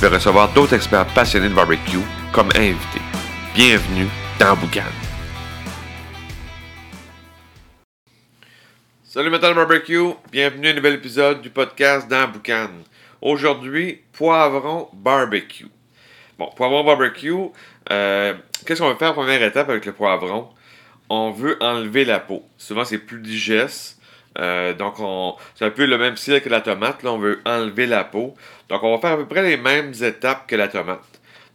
vas recevoir d'autres experts passionnés de barbecue comme invités. Bienvenue dans Boucan. Salut Metal Barbecue, bienvenue à un nouvel épisode du podcast dans Boucan. Aujourd'hui, poivron barbecue. Bon, poivron barbecue, euh, qu'est-ce qu'on va faire première étape avec le poivron? On veut enlever la peau. Souvent, c'est plus digeste. Euh, donc, on, c'est un peu le même style que la tomate. Là, on veut enlever la peau. Donc, on va faire à peu près les mêmes étapes que la tomate.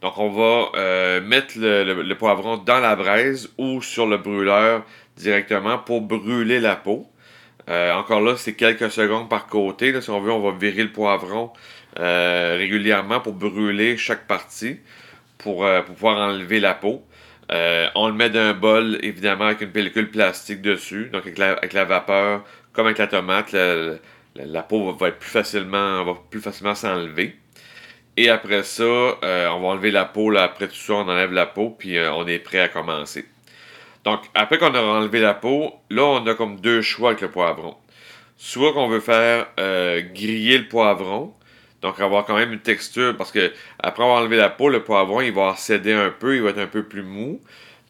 Donc, on va euh, mettre le, poivron dans la braise ou sur le brûleur directement pour brûler la peau. Euh, encore là, c'est quelques secondes par côté. si on veut, on va virer le poivron régulièrement pour brûler chaque partie pour, pour pouvoir enlever la peau. on le met dans un bol, évidemment, avec une pellicule plastique dessus, donc avec la vapeur comme avec la tomate, la, peau va, plus facilement, s'enlever. Et après ça, euh, on va enlever la peau. Après tout ça, on enlève la peau, puis euh, on est prêt à commencer. Donc, après qu'on a enlevé la peau, là, on a comme deux choix avec le poivron. Soit qu'on veut faire euh, griller le poivron, donc avoir quand même une texture, parce que après avoir enlevé la peau, le poivron, il va céder un peu, il va être un peu plus mou,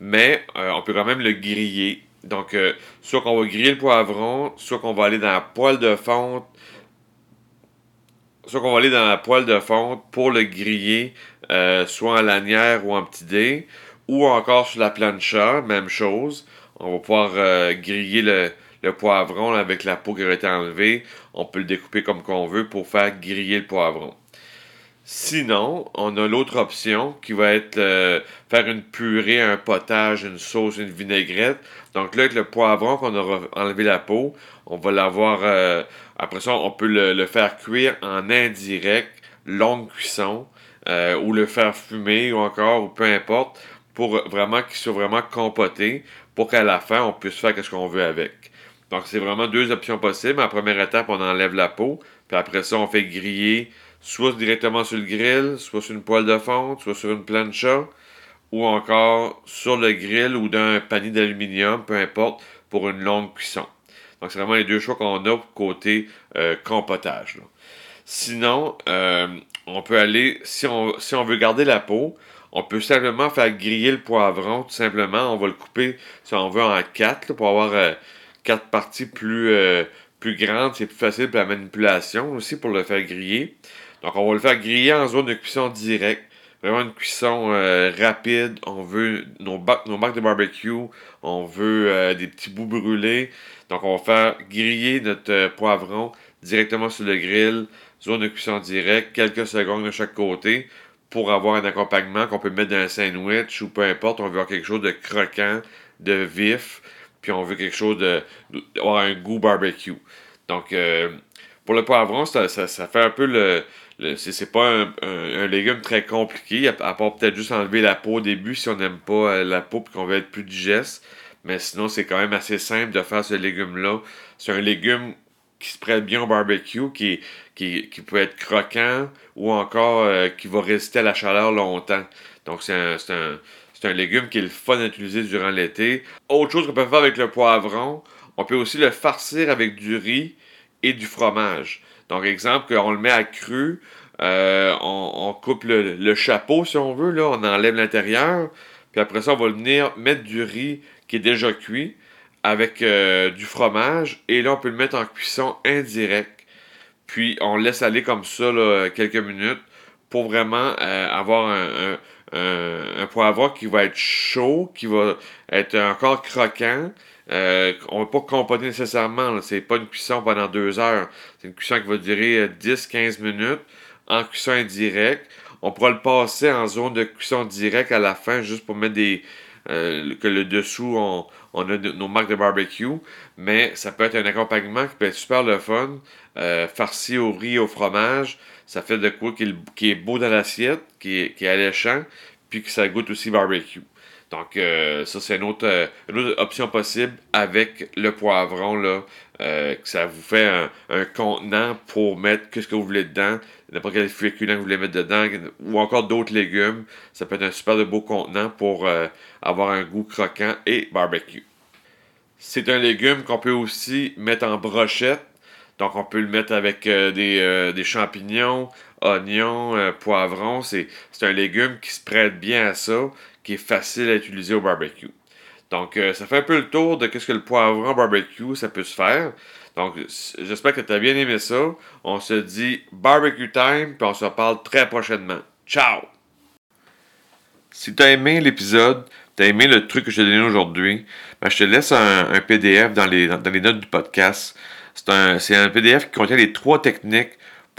mais on peut quand même le griller donc, euh, soit qu'on va griller le poivron, soit qu'on va aller dans la poêle de fonte, soit qu'on va aller dans la poêle de fonte pour le griller, euh, soit en lanière ou en petit dé, ou encore sur la plancha, même chose. On va pouvoir euh, griller le, le poivron avec la peau qui a été enlevée. On peut le découper comme qu'on veut pour faire griller le poivron. Sinon, on a l'autre option qui va être euh, faire une purée, un potage, une sauce, une vinaigrette. Donc là, avec le poivron qu'on a enlevé la peau, on va l'avoir. Euh, après ça, on peut le, faire cuire en indirect, longue cuisson, euh, ou le faire fumer ou encore, ou peu importe, pour vraiment qu'il soit vraiment compoté, pour qu'à la fin, on puisse faire ce qu'on veut avec. Donc, c'est vraiment deux options possibles. En première étape, on enlève la peau, puis après ça, on fait griller soit directement sur le grill, soit sur une poêle de fonte, soit sur une plancha, ou encore sur le grill ou dans un panier d'aluminium, peu importe, pour une longue cuisson. Donc, c'est vraiment les deux choix qu'on a côté euh, compotage. Sinon, euh, on peut aller, si on, si on veut garder la peau, on peut simplement faire griller le poivron, tout simplement. On va le couper, si on veut, en quatre, pour avoir euh, quatre parties plus, plus grandes. C'est plus facile pour la manipulation aussi, pour le faire griller. Donc, on va le faire griller en zone de cuisson directe. Vraiment une cuisson euh, rapide. On veut nos, bacs, nos de barbecue. On veut euh, des petits bouts brûlés. Donc, on va faire griller notre euh, poivron directement sur le grill. Zone de cuisson directe. Quelques secondes de chaque côté pour avoir un accompagnement qu'on peut mettre dans un sandwich ou peu importe. On veut avoir quelque chose de croquant, de vif. Puis on veut quelque chose de, un goût barbecue. Donc, pour le poivron, ça, ça fait un peu le, c'est pas un, légume très compliqué, à, part peut-être juste enlever la peau au début si on n'aime pas euh, la peau et qu'on veut être plus digeste. Mais sinon, c'est quand même assez simple de faire ce légume-là. C'est un légume qui se prête bien au barbecue, qui, peut être croquant ou encore euh, qui va résister à la chaleur longtemps. Donc, c'est un, un, un, légume qui est le fun à utiliser durant l'été. Autre chose qu'on peut faire avec le poivron, on peut aussi le farcir avec du riz et du fromage. Donc, exemple, on le met à cru, euh, on, coupe le, chapeau, si on veut, on enlève l'intérieur, puis après ça, on va venir mettre du riz qui est déjà cuit avec euh, du fromage, et là, on peut le mettre en cuisson indirecte. Puis, on laisse aller comme ça quelques minutes pour vraiment euh, avoir un, un, poivron qui va être chaud, qui va être encore croquant, euh, on ne va pas compoter nécessairement. C'est pas une cuisson pendant deux heures. C'est une cuisson qui va durer 10-15 euh, minutes en cuisson indirecte. On pourra le passer en zone de cuisson directe à la fin juste pour mettre des, que le dessous, on, a nos marques de barbecue, mais ça peut être un accompagnement qui peut être super le fun, farci au riz, au fromage, ça fait de quoi qui est, beau dans l'assiette, qui est, est alléchant, puis que ça goûte aussi barbecue. Donc, euh, ça, c'est une autre, euh, une autre, option possible avec le poivron, là, euh, que ça vous fait un, contenant pour mettre ce que vous voulez dedans, n'importe quel féculent que vous voulez mettre dedans, ou encore d'autres légumes. Ça peut être un super beau contenant pour avoir un goût croquant et barbecue. C'est un légume qu'on peut aussi mettre en brochette. Donc, on peut le mettre avec des, champignons, oignons, poivrons. C'est un légume qui se prête bien à ça qui est facile à utiliser au barbecue. Donc, euh, ça fait un peu le tour de ce que le poivron barbecue, ça peut se faire. Donc, j'espère que tu as bien aimé ça. On se dit barbecue time, puis on se parle très prochainement. Ciao! Si tu as aimé l'épisode, tu as aimé le truc que je t'ai donné aujourd'hui, ben, je te laisse un, PDF dans les, notes du podcast. C'est un PDF qui contient les trois techniques